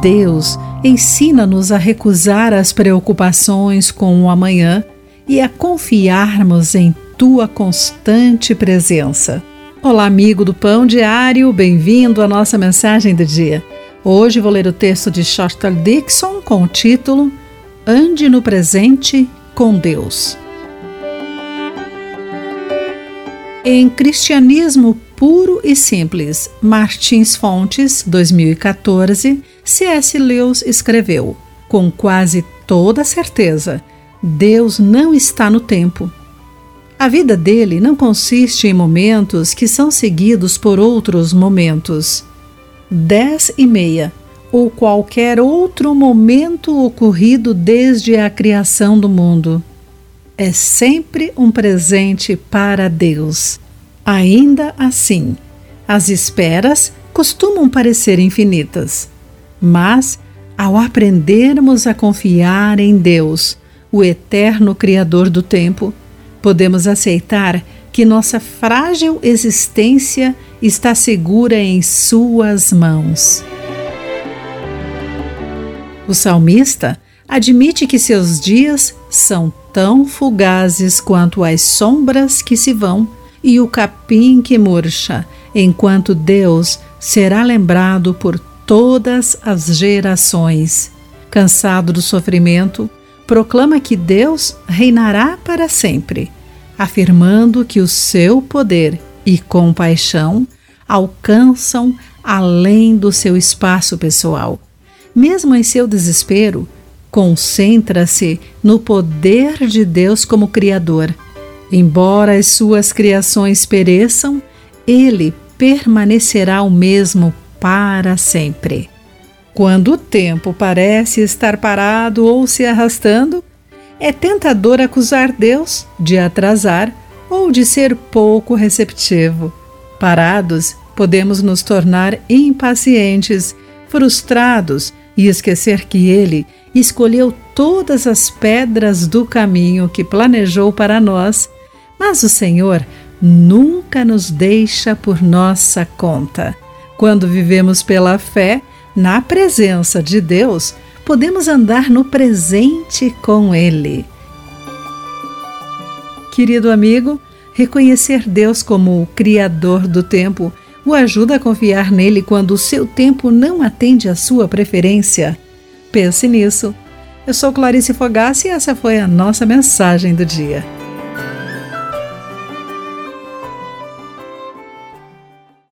Deus, ensina-nos a recusar as preocupações com o amanhã e a confiarmos em tua constante presença. Olá, amigo do Pão Diário, bem-vindo à nossa mensagem do dia. Hoje vou ler o texto de Shostal Dixon com o título Ande no presente com Deus. Em Cristianismo Puro e Simples, Martins Fontes, 2014, C.S. Lewis escreveu: Com quase toda certeza, Deus não está no tempo. A vida dele não consiste em momentos que são seguidos por outros momentos. Dez e meia, ou qualquer outro momento ocorrido desde a criação do mundo é sempre um presente para Deus. Ainda assim, as esperas costumam parecer infinitas, mas ao aprendermos a confiar em Deus, o eterno Criador do tempo, podemos aceitar que nossa frágil existência está segura em Suas mãos. O salmista admite que seus dias são tão fugazes quanto as sombras que se vão e o capim que murcha, enquanto Deus será lembrado por todas as gerações. Cansado do sofrimento, proclama que Deus reinará para sempre, afirmando que o seu poder e compaixão alcançam além do seu espaço pessoal. Mesmo em seu desespero, Concentra-se no poder de Deus como Criador. Embora as suas criações pereçam, ele permanecerá o mesmo para sempre. Quando o tempo parece estar parado ou se arrastando, é tentador acusar Deus de atrasar ou de ser pouco receptivo. Parados, podemos nos tornar impacientes, frustrados e esquecer que Ele escolheu todas as pedras do caminho que planejou para nós, mas o Senhor nunca nos deixa por nossa conta. Quando vivemos pela fé, na presença de Deus, podemos andar no presente com Ele. Querido amigo, reconhecer Deus como o Criador do tempo o ajuda a confiar nele quando o seu tempo não atende à sua preferência. Pense nisso. Eu sou Clarice Fogassi e essa foi a nossa mensagem do dia.